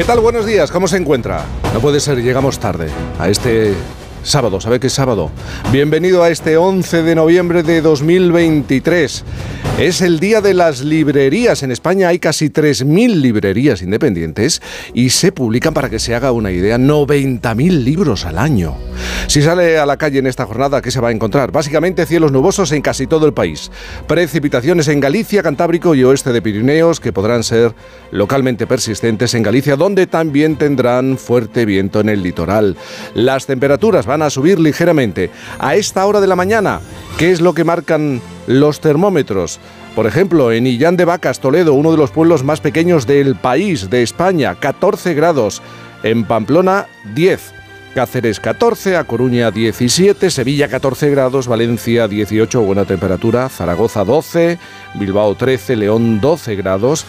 ¿Qué tal? Buenos días, ¿cómo se encuentra? No puede ser, llegamos tarde a este sábado, ¿sabe qué es sábado? Bienvenido a este 11 de noviembre de 2023. Es el día de las librerías. En España hay casi 3.000 librerías independientes y se publican, para que se haga una idea, 90.000 libros al año. Si sale a la calle en esta jornada, ¿qué se va a encontrar? Básicamente cielos nubosos en casi todo el país. Precipitaciones en Galicia, Cantábrico y oeste de Pirineos que podrán ser localmente persistentes en Galicia, donde también tendrán fuerte viento en el litoral. Las temperaturas van a subir ligeramente. A esta hora de la mañana, ¿qué es lo que marcan los termómetros? Por ejemplo, en Illán de Vacas, Toledo, uno de los pueblos más pequeños del país, de España, 14 grados. En Pamplona, 10. Cáceres 14, A Coruña 17, Sevilla 14 grados, Valencia 18, buena temperatura, Zaragoza 12, Bilbao 13, León 12 grados,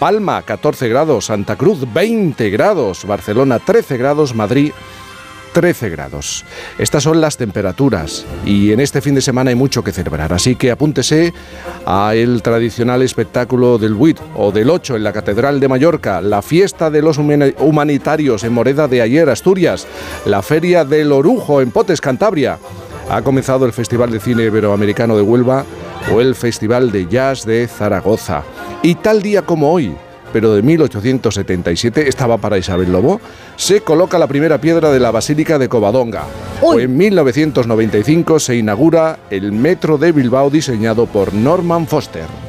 Palma 14 grados, Santa Cruz 20 grados, Barcelona 13 grados, Madrid 13 grados. Estas son las temperaturas y en este fin de semana hay mucho que celebrar, así que apúntese a el tradicional espectáculo del 8 o del 8 en la Catedral de Mallorca, la fiesta de los humanitarios en Moreda de Ayer, Asturias, la Feria del Orujo en Potes, Cantabria. Ha comenzado el Festival de Cine Iberoamericano de Huelva o el Festival de Jazz de Zaragoza. Y tal día como hoy, pero de 1877, estaba para Isabel Lobo, se coloca la primera piedra de la Basílica de Covadonga. O en 1995 se inaugura el metro de Bilbao diseñado por Norman Foster.